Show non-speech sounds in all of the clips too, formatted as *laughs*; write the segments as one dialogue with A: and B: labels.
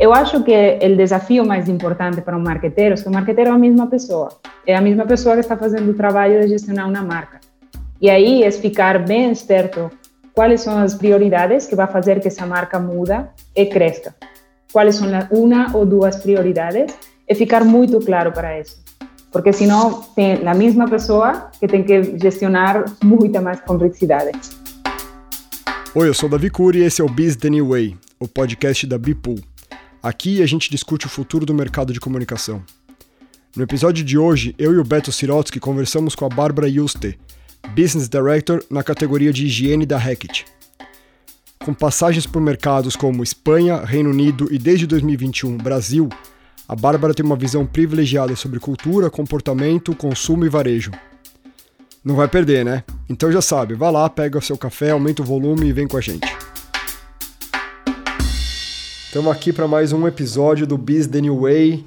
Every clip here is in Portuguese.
A: Eu acho que o desafio mais importante para um marqueteiro é que o marqueteiro é a mesma pessoa. É a mesma pessoa que está fazendo o trabalho de gestionar uma marca. E aí é ficar bem esperto quais são as prioridades que vai fazer que essa marca muda e cresça. Quais são uma ou duas prioridades e ficar muito claro para isso. Porque senão tem a mesma pessoa que tem que gestionar muita mais complexidade.
B: Oi, eu sou Davi Cury e esse é o Biz The New Way, o podcast da Bipool. Aqui a gente discute o futuro do mercado de comunicação. No episódio de hoje, eu e o Beto Sirotsky conversamos com a Bárbara Yuste, Business Director na categoria de higiene da Hackett. Com passagens por mercados como Espanha, Reino Unido e desde 2021 Brasil, a Bárbara tem uma visão privilegiada sobre cultura, comportamento, consumo e varejo. Não vai perder, né? Então já sabe, vá lá, pega o seu café, aumenta o volume e vem com a gente. Estamos aqui para mais um episódio do Biz The New Way.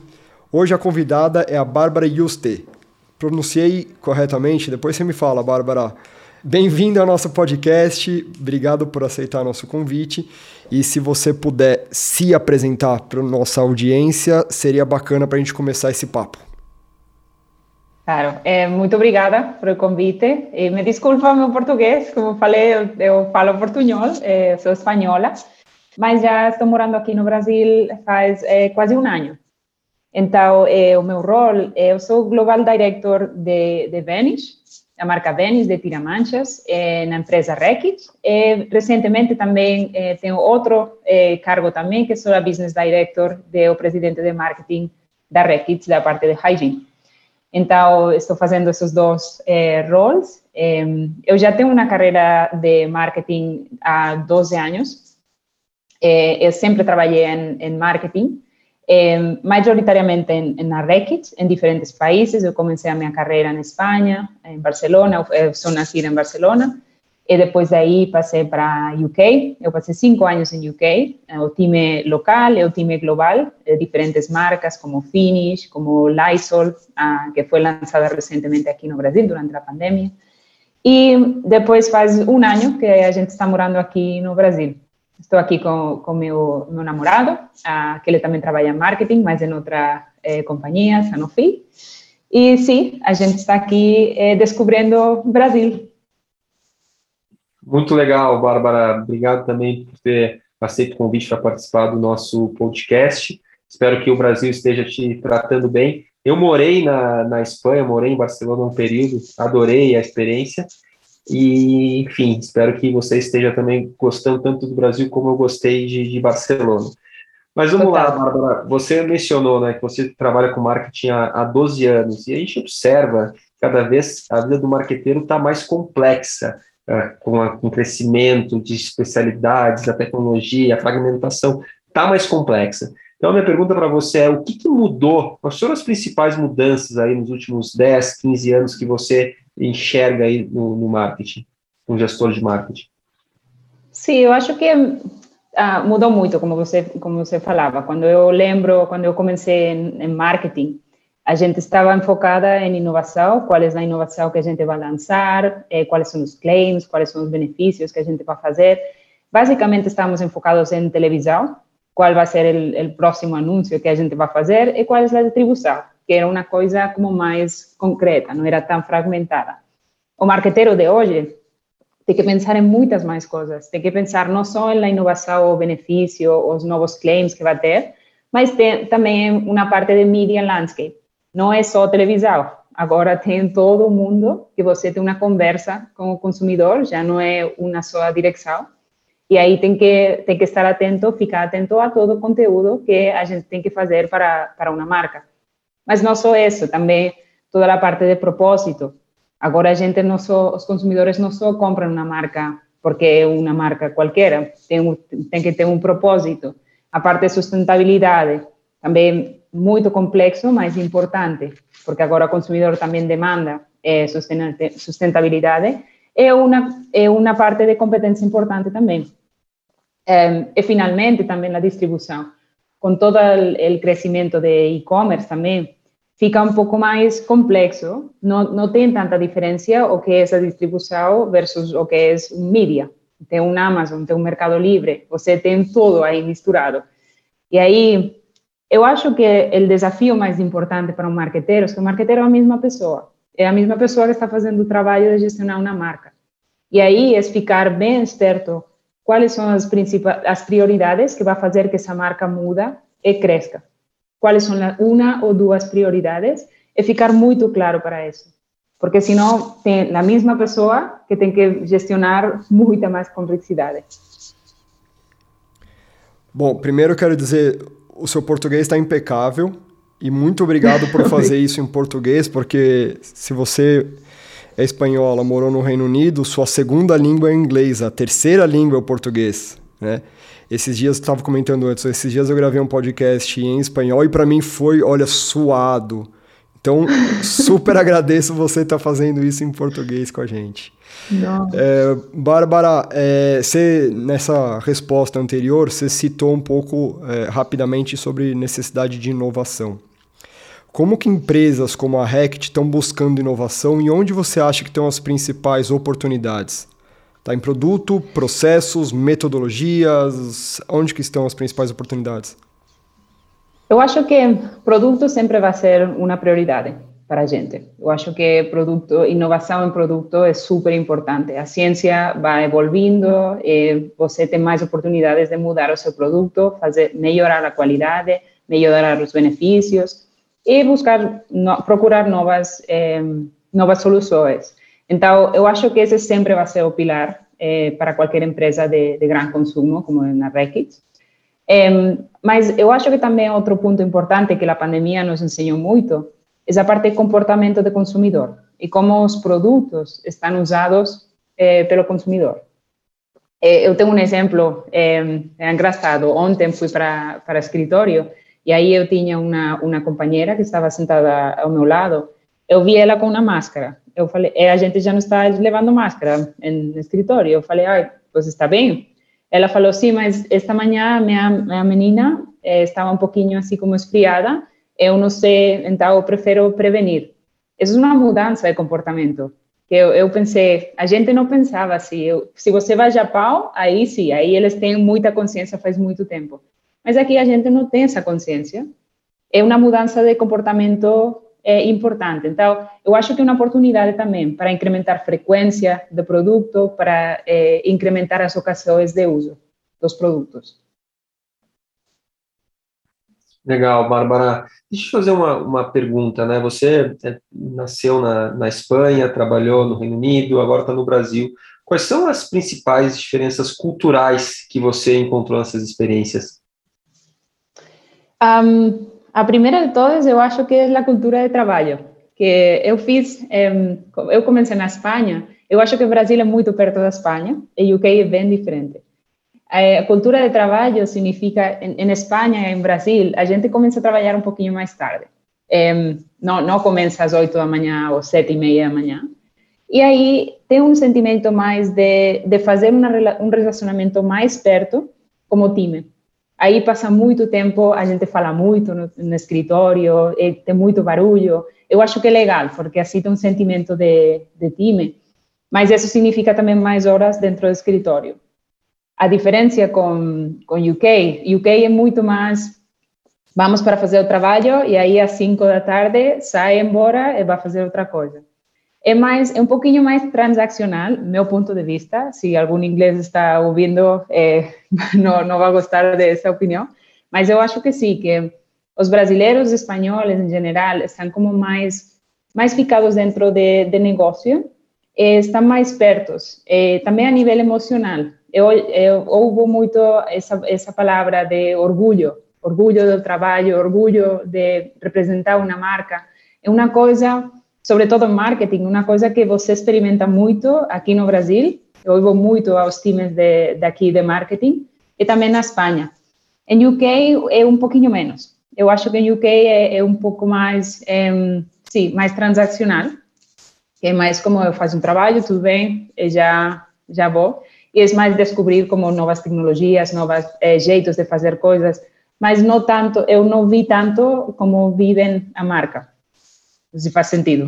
B: Hoje a convidada é a Bárbara Yuste. Pronunciei corretamente? Depois você me fala, Bárbara. Bem-vinda ao nosso podcast. Obrigado por aceitar nosso convite. E se você puder se apresentar para nossa audiência, seria bacana para a gente começar esse papo.
A: Claro, é, muito obrigada pelo convite. E me desculpa meu português, como falei, eu, eu falo portunhol, é, sou espanhola mas já estou morando aqui no Brasil faz é, quase um ano. Então, é, o meu rol, é, eu sou Global Director de, de Venice, a marca Venice de Tiramanchas, é, na empresa Reckitt. E, recentemente também é, tenho outro é, cargo também, que sou a Business Director do presidente de marketing da Reckitt, da parte de hygiene. Então, estou fazendo esses dois é, roles. É, eu já tenho uma carreira de marketing há 12 anos, eh, eu sempre trabalhei em, em marketing, eh, majoritariamente em, em na Reckitt, em diferentes países. Eu comecei a minha carreira na Espanha, em Barcelona, eu sou nascida em Barcelona, e depois daí passei para UK. Eu passei cinco anos em UK, o time local e o time global, de diferentes marcas como Finish, como Lysol, ah, que foi lançada recentemente aqui no Brasil durante a pandemia. E depois faz um ano que a gente está morando aqui no Brasil. Estou aqui com, com meu, meu namorado, que ele também trabalha em marketing, mas em outra eh, companhia, Sanofi. E sim, a gente está aqui eh, descobrindo o Brasil.
C: Muito legal, Bárbara. Obrigado também por ter aceito o convite para participar do nosso podcast. Espero que o Brasil esteja te tratando bem. Eu morei na, na Espanha, morei em Barcelona um período, adorei a experiência e, enfim, espero que você esteja também gostando tanto do Brasil como eu gostei de, de Barcelona. Mas vamos lá, Bárbara. Você mencionou né, que você trabalha com marketing há, há 12 anos, e a gente observa cada vez a vida do marqueteiro está mais complexa, é, com, a, com o crescimento de especialidades, da tecnologia, a fragmentação está mais complexa. Então, a minha pergunta para você é: o que, que, mudou? Quais foram as principais mudanças aí nos últimos 10, 15 anos que você enxerga aí no, no marketing, um gestor de marketing?
A: Sim, eu acho que ah, mudou muito, como você como você falava. Quando eu lembro, quando eu comecei em, em marketing, a gente estava enfocada em inovação, qual é a inovação que a gente vai lançar, eh, quais são os claims, quais são os benefícios que a gente vai fazer. Basicamente, estamos enfocados em televisão, qual vai ser o próximo anúncio que a gente vai fazer e qual é a distribuição que era uma coisa como mais concreta, não era tão fragmentada. O marqueteiro de hoje tem que pensar em muitas mais coisas, tem que pensar não só na inovação, o benefício, os novos claims que vai ter, mas tem também uma parte de media landscape. Não é só televisão, agora tem todo mundo que você tem uma conversa com o consumidor, já não é uma só direção. E aí tem que tem que estar atento, ficar atento a todo o conteúdo que a gente tem que fazer para para uma marca. Mas não só isso, também toda a parte de propósito. Agora a gente não só, os consumidores não só compram uma marca porque é uma marca qualquer, tem, tem que ter um propósito. A parte de sustentabilidade, também muito complexo, mas importante, porque agora o consumidor também demanda é, sustentabilidade, é uma, é uma parte de competência importante também. É, e finalmente também a distribuição com todo o crescimento de e-commerce também, fica um pouco mais complexo. Não, não tem tanta diferença o que é essa distribuição versus o que é mídia. Tem um Amazon, tem um Mercado Livre, você tem tudo aí misturado. E aí, eu acho que o desafio mais importante para um marqueteiro é que o marqueteiro é a mesma pessoa. É a mesma pessoa que está fazendo o trabalho de gestionar uma marca. E aí é ficar bem esperto quais são as principais as prioridades que vai fazer que essa marca muda e cresça. Quais são uma ou duas prioridades e ficar muito claro para isso. Porque senão tem a mesma pessoa que tem que gestionar muita mais complexidade.
B: Bom, primeiro quero dizer, o seu português está impecável e muito obrigado por *laughs* fazer isso em português, porque se você é espanhola, morou no Reino Unido, sua segunda língua é inglês, a terceira língua é o português, né? Esses dias, eu estava comentando antes, esses dias eu gravei um podcast em espanhol e para mim foi, olha, suado. Então, *laughs* super agradeço você estar tá fazendo isso em português com a gente. É, Bárbara, é, você, nessa resposta anterior, você citou um pouco é, rapidamente sobre necessidade de inovação. Como que empresas como a Rect estão buscando inovação e onde você acha que estão as principais oportunidades? Está em produto, processos, metodologias? Onde que estão as principais oportunidades?
A: Eu acho que produto sempre vai ser uma prioridade para a gente. Eu acho que produto, inovação em produto é super importante. A ciência vai evoluindo você tem mais oportunidades de mudar o seu produto, fazer melhorar a qualidade, melhorar os benefícios e buscar no, procurar novas eh, novas soluções. Então, eu acho que esse sempre vai ser o pilar eh, para qualquer empresa de, de grande consumo, como na Reckitt. Eh, mas eu acho que também outro ponto importante que a pandemia nos ensinou muito essa parte de comportamento do consumidor e como os produtos estão usados eh, pelo consumidor. Eh, eu tenho um exemplo é engraçado. Ontem fui para para o escritório e aí eu tinha uma uma companheira que estava sentada ao meu lado. Eu vi ela com uma máscara. Eu falei, a gente já não está levando máscara no escritório. Eu falei, ai, você está bem? Ela falou, sim, mas esta manhã minha, minha menina estava um pouquinho assim como esfriada eu não sei, então eu prefiro prevenir. Isso é uma mudança de comportamento. Que eu, eu pensei, a gente não pensava assim. Eu, se você vai ao Japão, aí sim, aí eles têm muita consciência faz muito tempo. Mas aqui a gente não tem essa consciência. É uma mudança de comportamento é, importante. Então, eu acho que é uma oportunidade também para incrementar a frequência do produto, para é, incrementar as ocasiões de uso dos produtos.
C: Legal, Bárbara. Deixa eu fazer uma, uma pergunta, né? Você é, nasceu na, na Espanha, trabalhou no Reino Unido, agora está no Brasil. Quais são as principais diferenças culturais que você encontrou nessas experiências?
A: Um, a primeira de todas, eu acho que é a cultura de trabalho. Que eu fiz, eu comecei na Espanha. Eu acho que o Brasil é muito perto da Espanha e o UK é bem diferente. Eh, a cultura de trabalho significa, em, Espanha e em Brasil, a gente começa a trabalhar um pouquinho mais tarde. não, não começa às 8 da manhã ou 7 e meia da manhã. E aí tem um sentimento mais de, de fazer uma, um relacionamento mais perto como time. Aí passa muito tempo, a gente fala muito no, no escritório, tem muito barulho. Eu acho que é legal, porque assim tem um sentimento de, de time. Mas isso significa também mais horas dentro do escritório. A diferença com, com UK, UK é muito mais vamos para fazer o trabalho e aí às 5 da tarde sai embora e vai fazer outra coisa. É mais é um pouquinho mais transacional, meu ponto de vista. Se algum inglês está ouvindo, *laughs* é, não não vai gostar dessa opinião, mas eu acho que sim, que os brasileiros, espanhóis em geral, estão como mais mais ficados dentro de, de estão mais pertos, também a nível emocional eu, eu muito essa palavra de orgulho, orgulho do trabalho, orgulho de representar uma marca. É uma coisa, sobretudo em marketing, uma coisa que você experimenta muito aqui no Brasil. Eu ouvo muito aos times de, daqui de marketing e também na Espanha. Em UK é um pouquinho menos. Eu acho que em UK é, é um pouco mais, é, sim, mais transacional. É mais como eu faço um trabalho, tudo bem, já já vou e é mais descobrir como novas tecnologias, novos eh, jeitos de fazer coisas, mas não tanto, eu não vi tanto como vivem a marca, se faz sentido.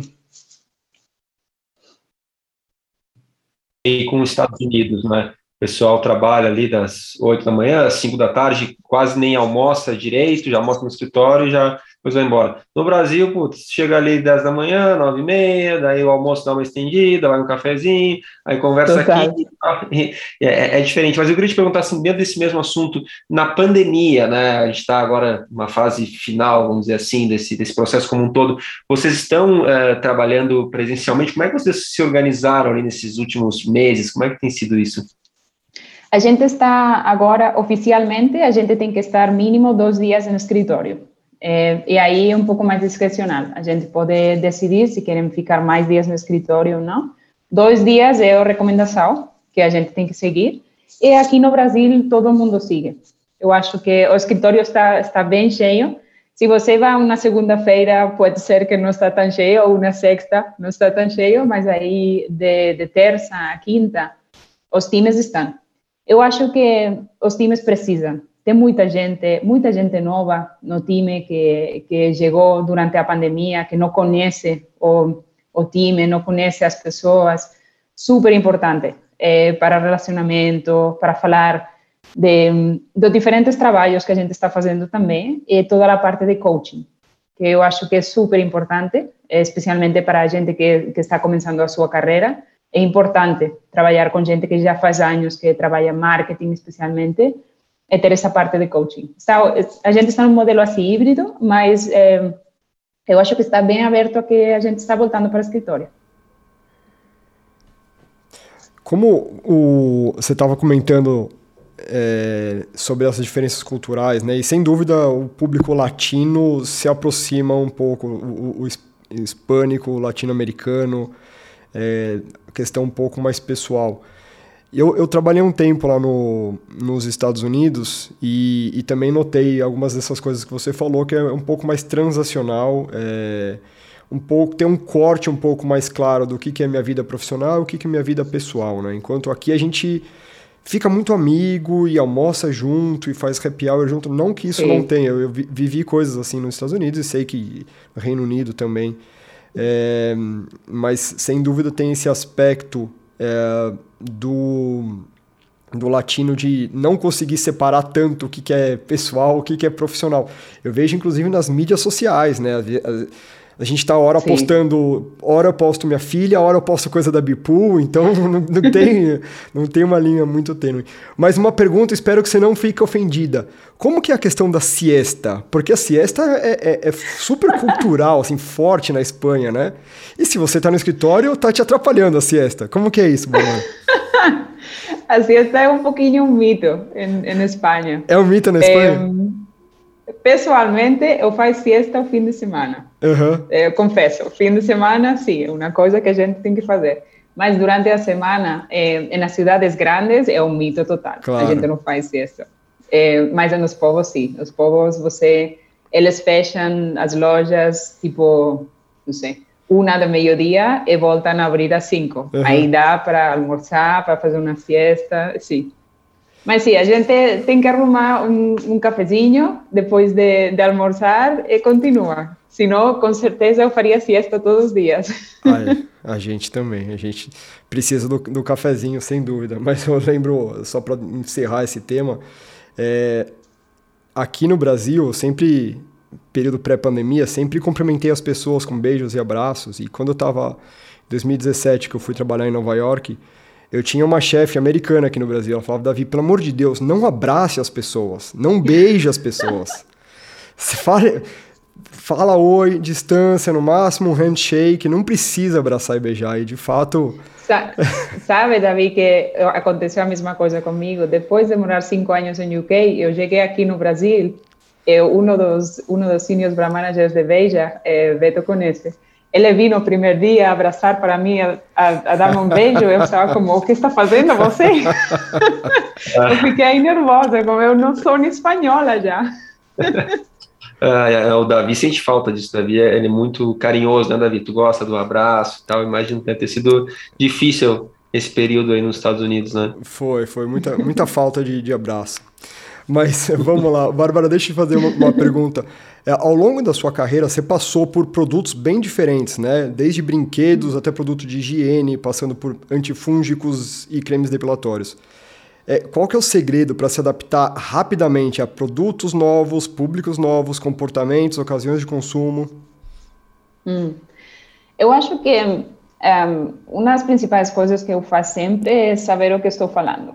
C: E com os Estados Unidos, né? pessoal trabalha ali das 8 da manhã às 5 da tarde, quase nem almoça direito, já almoça no escritório já depois vai embora. No Brasil, putz, chega ali 10 da manhã, 9 e meia, daí o almoço dá uma estendida, vai um cafezinho, aí conversa aqui. É, é, é, diferente. Mas eu queria te perguntar, assim, dentro desse mesmo assunto, na pandemia, né? A gente está agora numa fase final, vamos dizer assim, desse, desse processo como um todo. Vocês estão é, trabalhando presencialmente? Como é que vocês se organizaram ali nesses últimos meses? Como é que tem sido isso?
A: A gente está agora, oficialmente, a gente tem que estar mínimo dois dias no escritório. É, e aí é um pouco mais discrecional. A gente pode decidir se querem ficar mais dias no escritório ou não. Dois dias é a recomendação que a gente tem que seguir. E aqui no Brasil todo mundo sigue. Eu acho que o escritório está, está bem cheio. Se você vai uma segunda-feira, pode ser que não está tão cheio, ou uma sexta, não está tão cheio, mas aí de, de terça a quinta, os times estão. Eu acho que os times precisam tem muita gente, muita gente nova no time que, que chegou durante a pandemia, que não conhece o, o time, não conhece as pessoas. Super importante eh, para relacionamento, para falar de, diferentes trabalhos que a gente está fazendo também, e toda a parte de coaching, que eu acho que é super importante, especialmente para a gente que, que está começando a sua carreira. É importante trabalhar com gente que já faz anos que trabalha marketing, especialmente, é ter essa parte de coaching. Está, a gente está num modelo assim híbrido, mas é, eu acho que está bem aberto a que a gente está voltando para o escritório.
B: Como o, você estava comentando é, sobre essas diferenças culturais, né? E sem dúvida o público latino se aproxima um pouco, o, o hispânico, latino-americano, é, questão um pouco mais pessoal. Eu, eu trabalhei um tempo lá no, nos Estados Unidos e, e também notei algumas dessas coisas que você falou, que é um pouco mais transacional, é, um pouco tem um corte um pouco mais claro do que, que é minha vida profissional e o que, que é minha vida pessoal. Né? Enquanto aqui a gente fica muito amigo e almoça junto e faz happy hour junto. Não que isso Sim. não tenha, eu, vivi coisas assim nos Estados Unidos e sei que no Reino Unido também. É, mas sem dúvida tem esse aspecto é, do, do latino de não conseguir separar tanto o que, que é pessoal, o que, que é profissional. Eu vejo, inclusive, nas mídias sociais, né? A gente está hora Sim. postando, hora eu posto minha filha, hora eu posto coisa da Bipu, então *laughs* não, não, tem, não tem uma linha muito tênue. Mas uma pergunta, espero que você não fique ofendida. Como que é a questão da siesta? Porque a siesta é, é, é super cultural, assim, forte na Espanha, né? E se você está no escritório, tá te atrapalhando a siesta. Como que é isso, Bruno? *laughs*
A: a siesta é um pouquinho um mito em, Espanha.
B: É um mito na Espanha?
A: pessoalmente, eu faço siesta o fim de semana. Uhum. Eu confesso, fim de semana, sim, é uma coisa que a gente tem que fazer. Mas durante a semana, eh, nas cidades grandes, é um mito total. Claro. A gente não faz siesta. Eh, mas nos povos, sim. Nos povos, você... Eles fecham as lojas, tipo, não sei, uma da meio-dia e voltam a abrir às cinco. Uhum. Aí dá para almoçar, para fazer uma siesta, sim. Mas sim, a gente tem que arrumar um, um cafezinho depois de, de almoçar e continua. Senão, com certeza, eu faria siesta todos os dias.
B: Ah, é. *laughs* A gente também. A gente precisa do, do cafezinho, sem dúvida. Mas eu lembro, só para encerrar esse tema, é, aqui no Brasil, sempre, período pré-pandemia, sempre cumprimentei as pessoas com beijos e abraços. E quando eu estava em 2017, que eu fui trabalhar em Nova York, eu tinha uma chefe americana aqui no Brasil. Ela falava, Davi, pelo amor de Deus, não abrace as pessoas, não beije as pessoas. *laughs* Fala, fala oi, distância, no máximo um handshake, não precisa abraçar e beijar. E de fato. *laughs*
A: Sabe, Davi, que aconteceu a mesma coisa comigo. Depois de morar cinco anos em UK, eu cheguei aqui no Brasil. Eu, um dos um dos senior brand managers de Beija, é, Beto conhece ele viu no primeiro dia abraçar para mim, a, a, a dar um beijo, eu estava como, o que está fazendo você? eu fiquei nervosa, como eu não sou nem espanhola já.
C: Ah, é, o Davi sente falta disso, Davi, é, ele é muito carinhoso, né, Davi? Tu gosta do abraço e tal, imagino que deve ter sido difícil esse período aí nos Estados Unidos, né?
B: Foi, foi muita, muita falta de, de abraço. Mas *laughs* vamos lá, Bárbara, deixa eu fazer uma, uma pergunta. É, ao longo da sua carreira, você passou por produtos bem diferentes, né? Desde brinquedos até produto de higiene, passando por antifúngicos e cremes depilatórios. É, qual que é o segredo para se adaptar rapidamente a produtos novos, públicos novos, comportamentos, ocasiões de consumo?
A: Hum. Eu acho que um, uma das principais coisas que eu faço sempre é saber o que estou falando.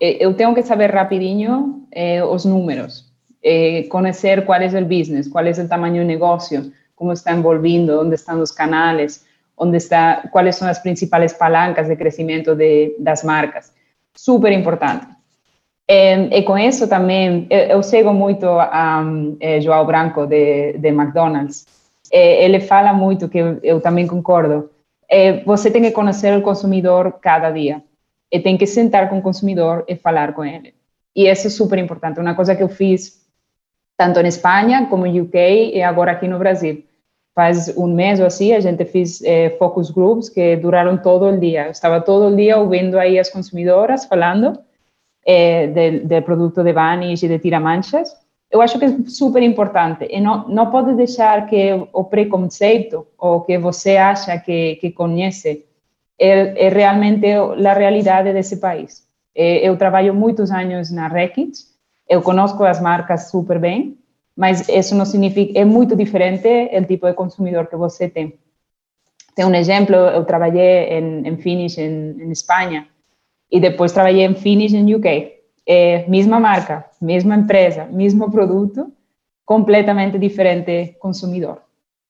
A: Eu tenho que saber rapidinho eh, os números, eh, conhecer qual é o business, qual é o tamanho do negócio, como está envolviendo, onde estão os canais, onde está, quais são as principais palancas de crescimento de, das marcas. Super importante. E, e com isso também, eu, eu sigo muito a, a João Branco de, de McDonald's. E, ele fala muito, que eu, também concordo, você tem que conhecer o consumidor cada dia. E tem que sentar com o consumidor e falar com ele. E isso é super importante. Uma coisa que eu fiz tanto em Espanha como em UK e agora aqui no Brasil. Faz um mês ou assim, a gente fez eh, focus groups que duraram todo o dia. Eu estava todo o dia ouvindo aí as consumidoras falando eh, do produto de Vanish e de tira-manchas eu acho que é super importante e não, não pode deixar que o preconceito ou que você acha que, que conhece é, é realmente a realidade desse país. Eu trabalho muitos anos na Reckitt, eu conosco as marcas super bem, mas isso não significa, é muito diferente o tipo de consumidor que você tem. Tem um exemplo, eu trabalhei em, em Finish em, em Espanha e depois trabalhei em Finish em UK é mesma marca, mesma empresa, mesmo produto, completamente diferente consumidor.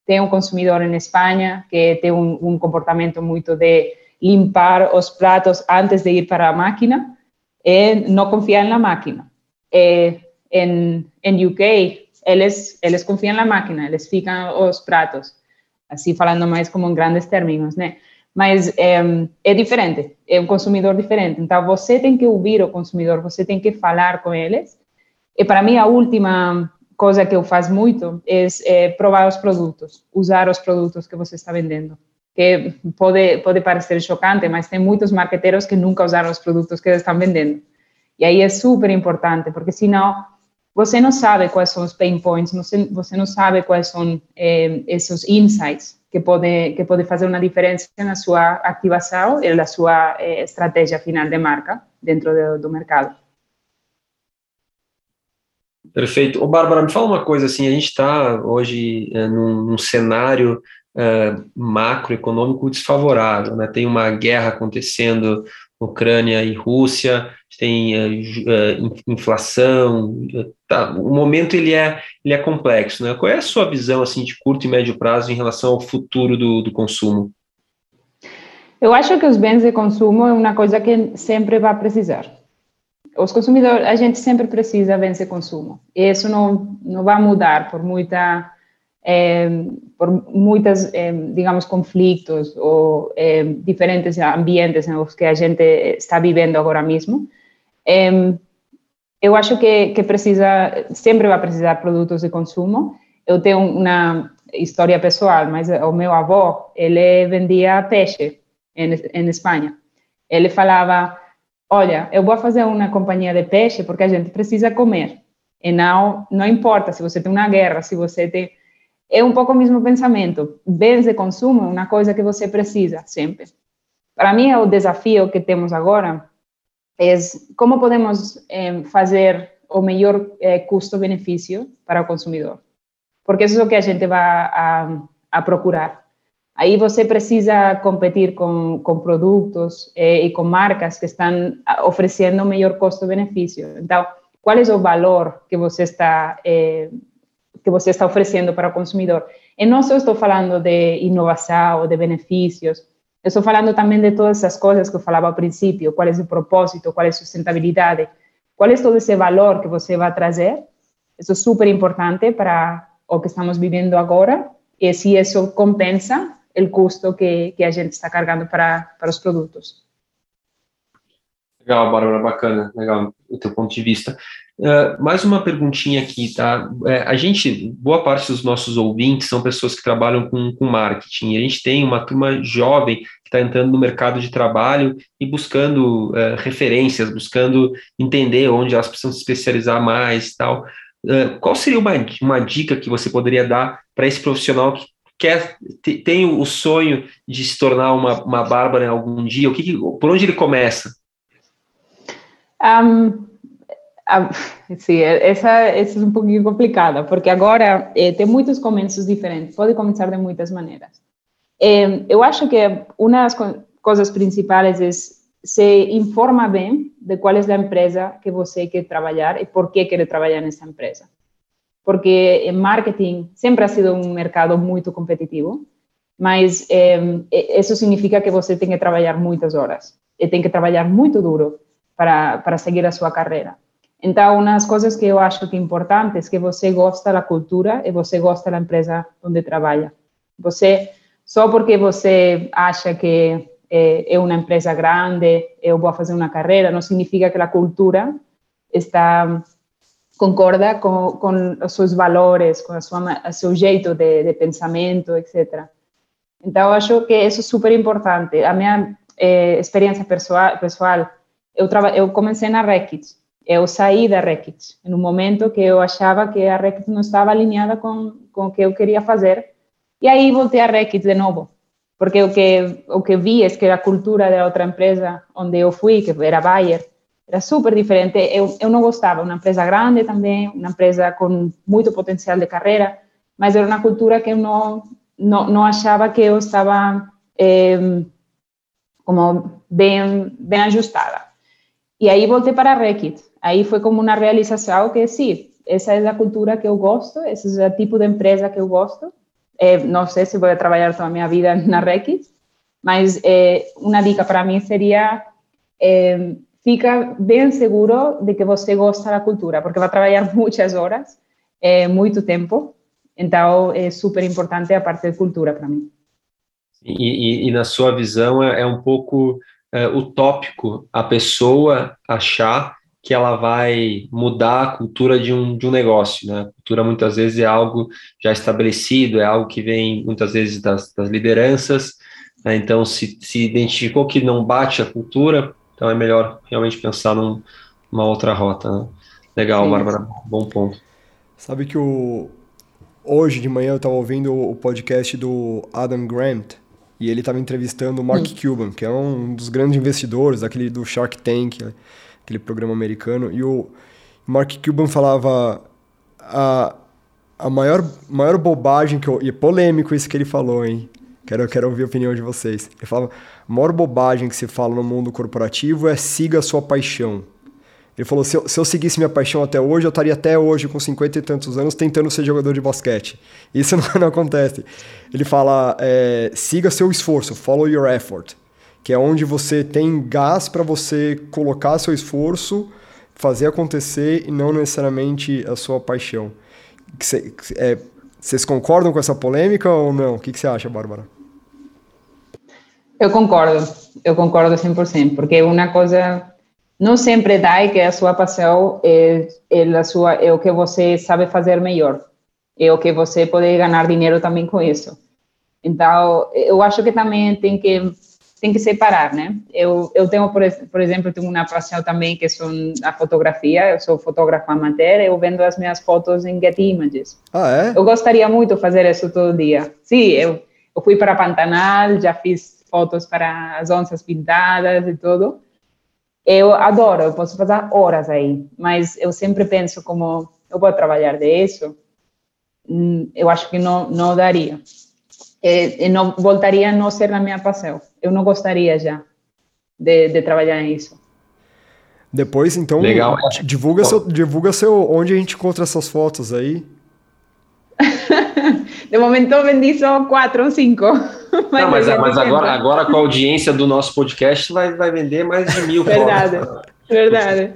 A: Tem um consumidor em Espanha que tem um, um comportamento muito de limpar os pratos antes de ir para a máquina e não confiar na máquina. E em, em UK, eles, eles confiam na máquina, eles ficam os pratos, assim falando mais como em grandes términos, né? mas é, diferente, é um consumidor diferente. Então, você tem que ouvir o consumidor, você tem que falar com eles. E para mim, a última coisa que eu faço muito é, é provar os produtos, usar os produtos que você está vendendo. Que pode, pode parecer chocante, mas tem muitos marqueteiros que nunca usaram os produtos que eles estão vendendo. E aí é super importante, porque senão você não sabe quais são os pain points, você, você não sabe quais são eh, esses insights que pode, que pode fazer uma diferença na sua ativação e na sua eh, estratégia final de marca dentro do, do mercado.
C: Perfeito. Ô, Bárbara, me fala uma coisa assim, a gente está hoje é, num, num, cenário é, macroeconômico desfavorável, né? Tem uma guerra acontecendo Ucrânia e Rússia, tem uh, inflação, tá, o momento ele é, ele é complexo, né? Qual é a sua visão assim de curto e médio prazo em relação ao futuro do, do consumo?
A: Eu acho que os bens de consumo é uma coisa que sempre vai precisar. Os consumidores, a gente sempre precisa de consumo. E isso não, não vai mudar por muita é, por muitas, é, digamos, conflitos ou é, diferentes ambientes nos que a gente está vivendo agora mesmo. eu acho que, que precisa, sempre vai precisar de produtos de consumo. Eu tenho uma história pessoal, mas o meu avô, ele vendia peixe em, em Espanha. Ele falava, olha, eu vou fazer uma companhia de peixe porque a gente precisa comer. E não, não importa se você tem uma guerra, se você tem é um pouco o mesmo pensamento. Bens de consumo é uma coisa que você precisa sempre. Para mim, o desafio que temos agora é como podemos eh, fazer o melhor eh, custo-benefício para o consumidor. Porque isso é o que a gente vai a, a procurar. Aí você precisa competir com, com produtos eh, e com marcas que estão oferecendo o melhor custo-benefício. Então, qual é o valor que você está eh, que você está oferecendo para o consumidor. E não só estou falando de inovação, de benefícios, eu estou falando também de todas essas coisas que eu falava ao princípio, qual é o propósito, qual é a sustentabilidade, qual é todo esse valor que você vai trazer. Isso é super importante para o que estamos vivendo agora e se isso compensa o custo que, que a gente está carregando para, para os produtos.
C: Legal, Bárbara, bacana, legal o teu ponto de vista. Uh, mais uma perguntinha aqui, tá? É, a gente, boa parte dos nossos ouvintes são pessoas que trabalham com, com marketing. A gente tem uma turma jovem que está entrando no mercado de trabalho e buscando uh, referências, buscando entender onde elas precisam se especializar mais e tal. Uh, qual seria uma, uma dica que você poderia dar para esse profissional que quer tem o sonho de se tornar uma, uma Bárbara algum dia? O que, por onde ele começa?
A: Um, sim, essa, essa é um pouquinho complicada, porque agora eh, tem muitos começos diferentes, pode começar de muitas maneiras. Eu acho que uma das co coisas principais é se informa bem de qual é a empresa que você quer trabalhar e por que quer trabalhar nessa empresa. Porque em marketing sempre ha sido um mercado muito competitivo, mas eh, isso significa que você tem que trabalhar muitas horas e tem que trabalhar muito duro para, para seguir a sua carreira. Então, uma das coisas que eu acho que é importante é que você gosta da cultura e você gosta da empresa onde trabalha. Você, só porque você acha que é, é uma empresa grande, eu vou fazer uma carreira, não significa que a cultura está concorda com, com os seus valores, com a sua, o seu jeito de, de pensamento, etc. Então, acho que isso é super importante. A minha é, experiência pessoal, pessoal eu, eu comecei na Reckitt. Eu saí da Reckitt em um momento que eu achava que a Reckitt não estava alinhada com, com o que eu queria fazer. E aí voltei a Reckitt de novo, porque o que o que vi é que a cultura da outra empresa onde eu fui, que era Bayer, era super diferente. Eu, eu não gostava, uma empresa grande também, uma empresa com muito potencial de carreira, mas era uma cultura que eu não não, não achava que eu estava eh, como bem bem ajustada. E aí voltei para a Reckitt. Aí foi como uma realização que, sim, essa é a cultura que eu gosto, esse é o tipo de empresa que eu gosto. É, não sei se vou trabalhar toda a minha vida na Reckitt, mas é, uma dica para mim seria é, fica bem seguro de que você gosta da cultura, porque vai trabalhar *laughs* muitas horas, é, muito tempo, então é super importante a parte de cultura para mim.
C: E, e, e, na sua visão é, é um pouco é, utópico a pessoa achar que ela vai mudar a cultura de um, de um negócio. Né? A cultura muitas vezes é algo já estabelecido, é algo que vem muitas vezes das, das lideranças. Né? Então, se, se identificou que não bate a cultura, então é melhor realmente pensar num, numa outra rota. Né? Legal, Sim. Bárbara, bom ponto.
B: Sabe que o... hoje de manhã eu estava ouvindo o podcast do Adam Grant, e ele estava entrevistando o Mark hum. Cuban, que é um dos grandes investidores, aquele do Shark Tank, aquele programa americano. E o Mark Cuban falava a, a maior, maior bobagem que eu... E é polêmico isso que ele falou, hein? Quero, quero ouvir a opinião de vocês. Ele falava, a maior bobagem que se fala no mundo corporativo é siga a sua paixão. Ele falou: se eu, se eu seguisse minha paixão até hoje, eu estaria até hoje, com 50 e tantos anos, tentando ser jogador de basquete. Isso *laughs* não, não acontece. Ele fala: é, siga seu esforço, follow your effort, que é onde você tem gás para você colocar seu esforço, fazer acontecer e não necessariamente a sua paixão. Cê, é, vocês concordam com essa polêmica ou não? O que, que você acha, Bárbara?
A: Eu concordo, eu concordo 100%, porque uma coisa não sempre dá que a sua paixão é, é, a sua, é o que você sabe fazer melhor, é o que você pode ganhar dinheiro também com isso. Então, eu acho que também tem que tem que separar, né? Eu, eu tenho, por, por exemplo, tenho uma paixão também que são a fotografia, eu sou fotógrafa amateur, eu vendo as minhas fotos em Getty Images.
B: Ah, é?
A: Eu gostaria muito fazer isso todo dia. Sim, eu, eu fui para Pantanal, já fiz fotos para as onças pintadas e tudo, eu adoro, eu posso passar horas aí, mas eu sempre penso como eu vou trabalhar disso, hum, eu acho que não, não daria. E, e não voltaria a não ser na minha paixão. Eu não gostaria já de, de trabalhar nisso.
B: Depois, então, Legal. divulga seu, divulga seu onde a gente encontra essas fotos aí. *laughs*
A: De momento eu vendi só quatro ou cinco. *laughs*
C: Mas, Não, mas, mas agora, agora com a audiência do nosso podcast vai, vai vender mais de mil
A: Verdade, fotos. verdade.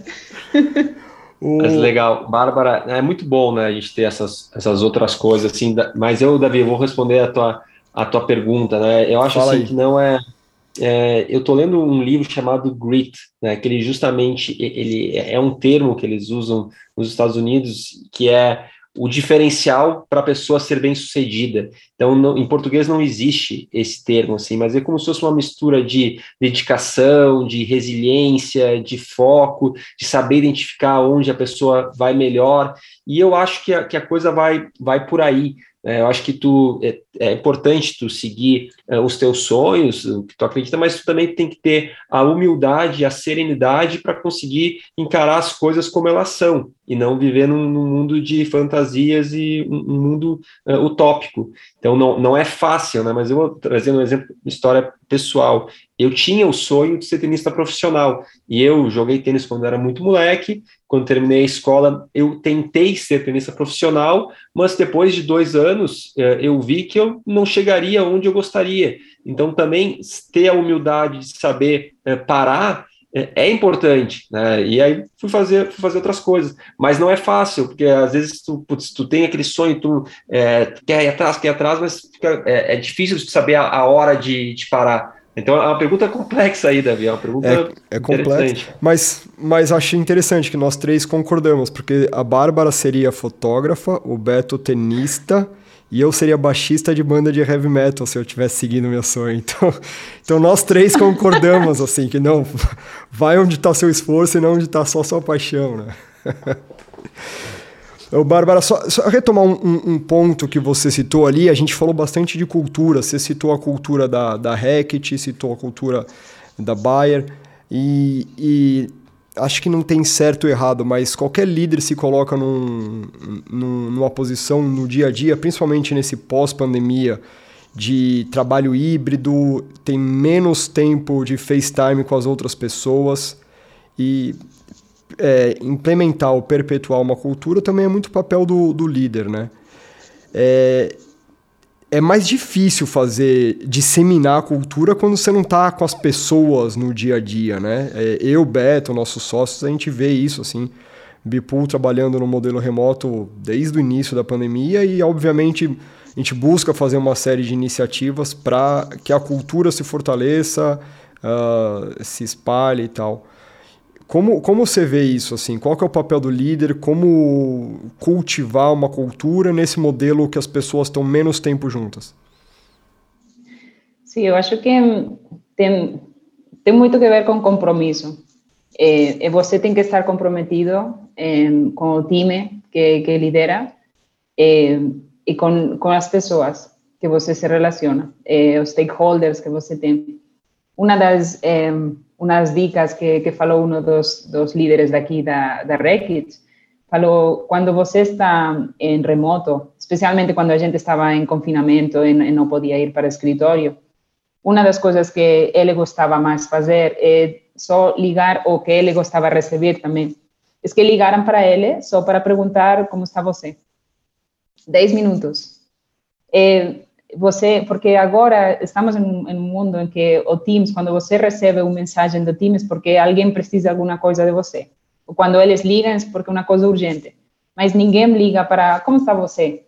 C: Mas legal, Bárbara, é muito bom, né, a gente ter essas, essas outras coisas, assim, mas eu, Davi, eu vou responder a tua, a tua pergunta, né, eu acho Fala assim aí. que não é, é, eu tô lendo um livro chamado Grit, né, que ele justamente, ele é um termo que eles usam nos Estados Unidos, que é o diferencial para a pessoa ser bem sucedida. Então, não, em português não existe esse termo, assim, mas é como se fosse uma mistura de dedicação, de resiliência, de foco, de saber identificar onde a pessoa vai melhor. E eu acho que a, que a coisa vai, vai por aí. É, eu acho que tu é, é importante tu seguir é, os teus sonhos, o que tu acredita, mas tu também tem que ter a humildade, a serenidade para conseguir encarar as coisas como elas são e não viver num, num mundo de fantasias e um, um mundo uh, utópico. Então não, não é fácil, né? Mas eu vou trazer um exemplo, história pessoal. Eu tinha o sonho de ser tenista profissional e eu joguei tênis quando era muito moleque. Quando terminei a escola, eu tentei ser tenista profissional, mas depois de dois anos uh, eu vi que eu não chegaria onde eu gostaria. Então também ter a humildade de saber uh, parar é, é importante, né? E aí fui fazer, fui fazer outras coisas, mas não é fácil, porque às vezes tu, putz, tu tem aquele sonho, tu é, quer ir atrás, quer ir atrás, mas fica, é, é, difícil saber a, a hora de, de, parar. Então é uma pergunta complexa aí, Davi, é uma pergunta
B: é, é complexa, mas, mas achei interessante que nós três concordamos, porque a Bárbara seria fotógrafa, o Beto tenista, e eu seria baixista de banda de heavy metal se eu tivesse seguindo meu sonho. *laughs* Então, então nós três concordamos, assim, que não, vai onde está seu esforço e não onde está só sua paixão, né? *laughs* Ô, Bárbara, só, só retomar um, um, um, ponto que você citou ali, a gente falou bastante de cultura, você citou a cultura da, da Hackett, citou a cultura da Bayer, e, e acho que não tem certo ou errado, mas qualquer líder se coloca num, num, numa posição no dia a dia, principalmente nesse pós-pandemia, de trabalho híbrido, tem menos tempo de FaceTime com as outras pessoas e é, implementar ou perpetuar uma cultura também é muito papel do, do líder, né? É, é mais difícil fazer, disseminar a cultura quando você não está com as pessoas no dia a dia, né? É, eu, Beto, nossos sócios, a gente vê isso, assim, Bipool trabalhando no modelo remoto desde o início da pandemia e, obviamente, a gente busca fazer uma série de iniciativas para que a cultura se fortaleça, uh, se espalhe e tal. Como, como você vê isso? assim? Qual é o papel do líder? Como cultivar uma cultura nesse modelo que as pessoas estão menos tempo juntas?
A: Sim, eu acho que tem, tem muito a ver com compromisso. É, você tem que estar comprometido é, com o time que, que lidera é, e com, com as pessoas que você se relaciona, os stakeholders que você tem. Uma das umas dicas que, que falou um dos, dos líderes daqui da, da Rekit, falou, quando você está em remoto, especialmente quando a gente estava em confinamento e, não podia ir para o escritório, uma das coisas que ele gostava mais fazer é só ligar o que ele gostava de receber também. É que ligaram para ele só para perguntar como está você. Dez minutos. É, você, porque agora estamos em em um, mundo em que o Teams, quando você recebe uma mensagem do Teams, porque alguém precisa de alguma coisa de você. Ou quando eles ligam, é porque é uma coisa urgente. Mas ninguém liga para como está você?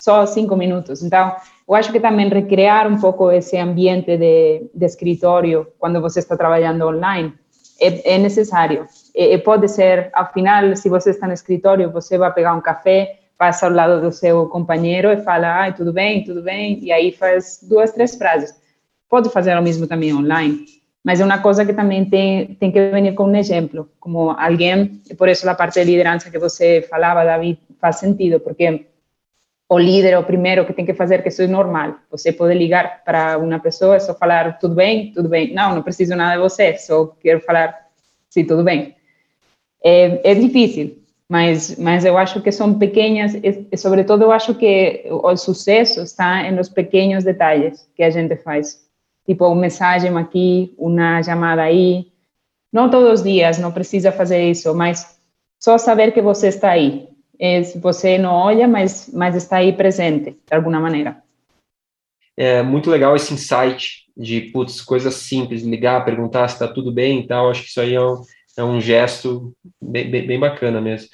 A: Só cinco minutos. Então, eu acho que também recriar um pouco esse ambiente de, de escritório quando você está trabalhando online é, é necessário. E, e pode ser, ao final, se você está no escritório, você vai pegar um café, passa ao lado do seu companheiro e fala, ai, tudo bem, tudo bem, e aí faz duas, três frases. Pode fazer o mesmo também online, mas é uma coisa que também tem, tem que vir com um exemplo, como alguém, e por isso a parte de liderança que você falava, David, faz sentido, porque o líder é o primeiro que tem que fazer que isso é normal. Você pode ligar para uma pessoa e só falar, tudo bem, tudo bem. Não, não preciso nada de você, só quero falar, sim, tudo bem. É, é difícil, mas, mas eu acho que são pequenas, e, sobretudo eu acho que o sucesso está nos pequenos detalhes que a gente faz. Tipo, uma mensagem aqui, uma chamada aí. Não todos os dias, não precisa fazer isso, mas só saber que você está aí. É, você não olha, mas, mas está aí presente, de alguma maneira.
C: É muito legal esse insight de, putz, coisas simples, ligar, perguntar se está tudo bem e tal. Acho que isso aí é um, é um gesto bem, bem, bem, bacana mesmo.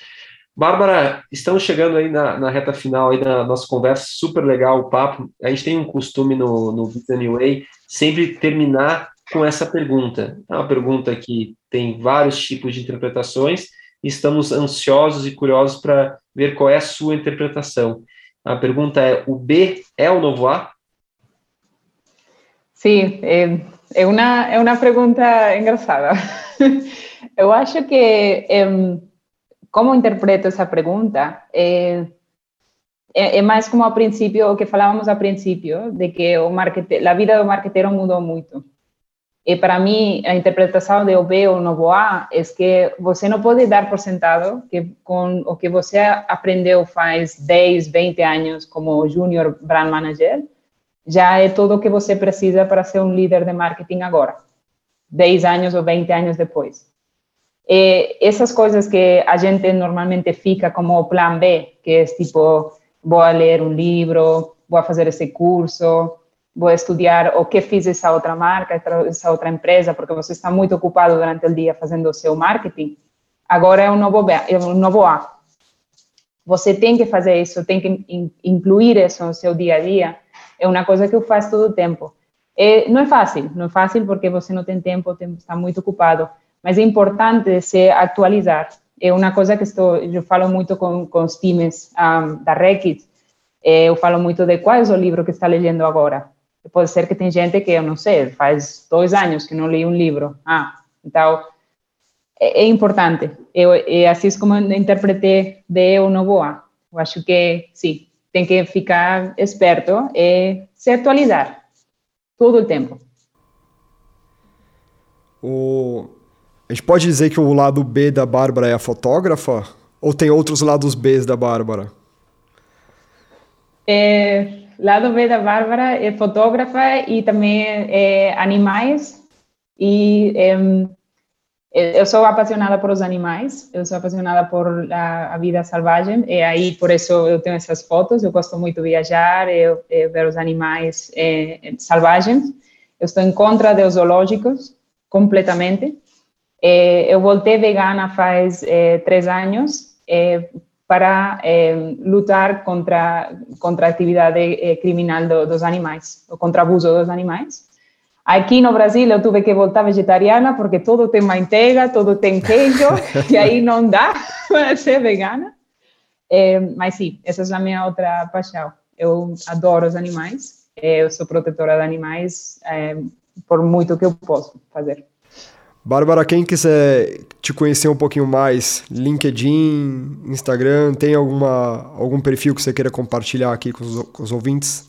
C: Bárbara, estamos chegando aí na, na, reta final aí da nossa conversa, super legal o papo. A gente tem um costume no, no Way sempre terminar com essa pergunta. É uma pergunta que tem vários tipos de interpretações e estamos ansiosos e curiosos para ver qual é a sua interpretação. A pergunta é: o B é o novo A?
A: Sim, é, é, uma, é uma pergunta engraçada. *laughs* Eu acho que, como interpreto essa pergunta, é, é, é, mais como a princípio, o que falávamos a princípio, de que o a vida do marqueteiro mudou muito. E para mim, a interpretação de OB ou novo A é que você não pode dar por sentado que com o que você aprendeu faz 10, 20 anos como junior brand manager, já é tudo o que você precisa para ser um líder de marketing agora, 10 anos ou 20 anos depois. E essas coisas que a gente normalmente fica como o plan B, que é tipo, vou ler um livro, vou fazer esse curso, vou estudar o que fiz essa outra marca, essa outra empresa, porque você está muito ocupado durante o dia fazendo o seu marketing. Agora é um novo, B, é um novo A. Você tem que fazer isso, tem que incluir isso no seu dia a dia. É uma coisa que eu faço todo o tempo. É, não é fácil, não é fácil porque você não tem tempo, está muito ocupado, mas é importante se atualizar. É uma coisa que estou, eu falo muito com, com os times um, da Rekit, é, eu falo muito de qual é o livro que está lendo agora Pode ser que tem gente que, eu não sei, faz dois anos que não li um livro. Ah, então é, é importante. Eu, é assim como eu interpretei de Eu Não Vou. Eu acho que, sim, tem que ficar esperto e se atualizar todo o tempo.
B: O... A gente pode dizer que o lado B da Bárbara é a fotógrafa? Ou tem outros lados B da Bárbara?
A: É, lado B da Bárbara é fotógrafa e também é animais. E é, eu sou apaixonada por os animais, eu sou apaixonada por a, a, vida selvagem, e aí por isso eu tenho essas fotos. Eu gosto muito de viajar e, e ver os animais é, selvagens. Eu estou em contra dos zoológicos, completamente. É, eu voltei vegana faz é, três anos para eh, lutar contra, contra a atividade eh, criminal do, dos animais, o contra abuso dos animais. Aqui no Brasil eu tive que voltar vegetariana porque tudo tem manteiga, tudo tem queijo, *laughs* e aí não dá para ser vegana. É, mas sim, essa é a minha outra paixão. Eu adoro os animais, eu sou protetora de animais é, por muito que eu posso fazer.
B: Bárbara, quem quiser te conhecer um pouquinho mais, LinkedIn, Instagram, tem alguma, algum perfil que você queira compartilhar aqui com os, com os ouvintes?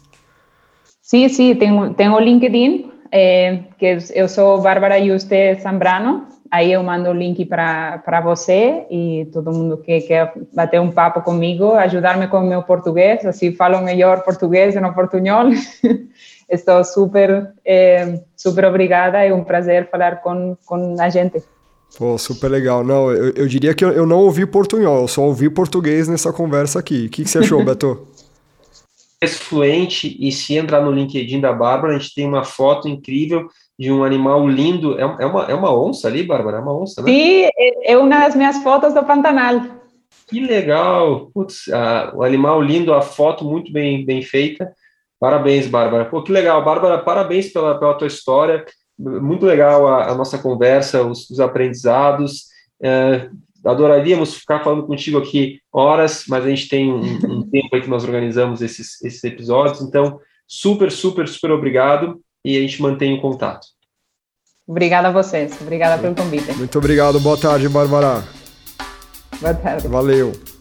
A: Sim, sim, tem, tem o LinkedIn, é, que eu sou Bárbara Juste Zambrano, aí eu mando o link para você e todo mundo que quer bater um papo comigo, ajudar-me com o meu português, assim falo melhor português e não portunhol. *laughs* estou super, é, super obrigada, é um prazer falar com, com a gente.
B: Pô, super legal. Não, eu, eu diria que eu, eu, não ouvi portunhol, eu só ouvi português nessa conversa aqui. O que, que você achou, *laughs* Beto?
C: Fluente e se entrar no LinkedIn da Bárbara, a gente tem uma foto incrível de um animal lindo. É, é, uma, é uma onça ali, Bárbara? É uma onça, né?
A: Sim, é, é uma das minhas fotos do Pantanal.
C: Que legal! Putz, a, o animal lindo, a foto muito bem, bem feita. Parabéns, Bárbara. Pô, que legal, Bárbara, parabéns pela, pela tua história. Muito legal a, a nossa conversa, os, os aprendizados. É, adoraríamos ficar falando contigo aqui horas, mas a gente tem um, um *laughs* tempo aí que nós organizamos esses, esses episódios. Então, super, super, super obrigado e a gente mantém o contato.
A: Obrigada a vocês. Obrigada pelo convite.
B: Muito obrigado. Boa tarde, Bárbara.
A: Boa tarde.
B: Valeu.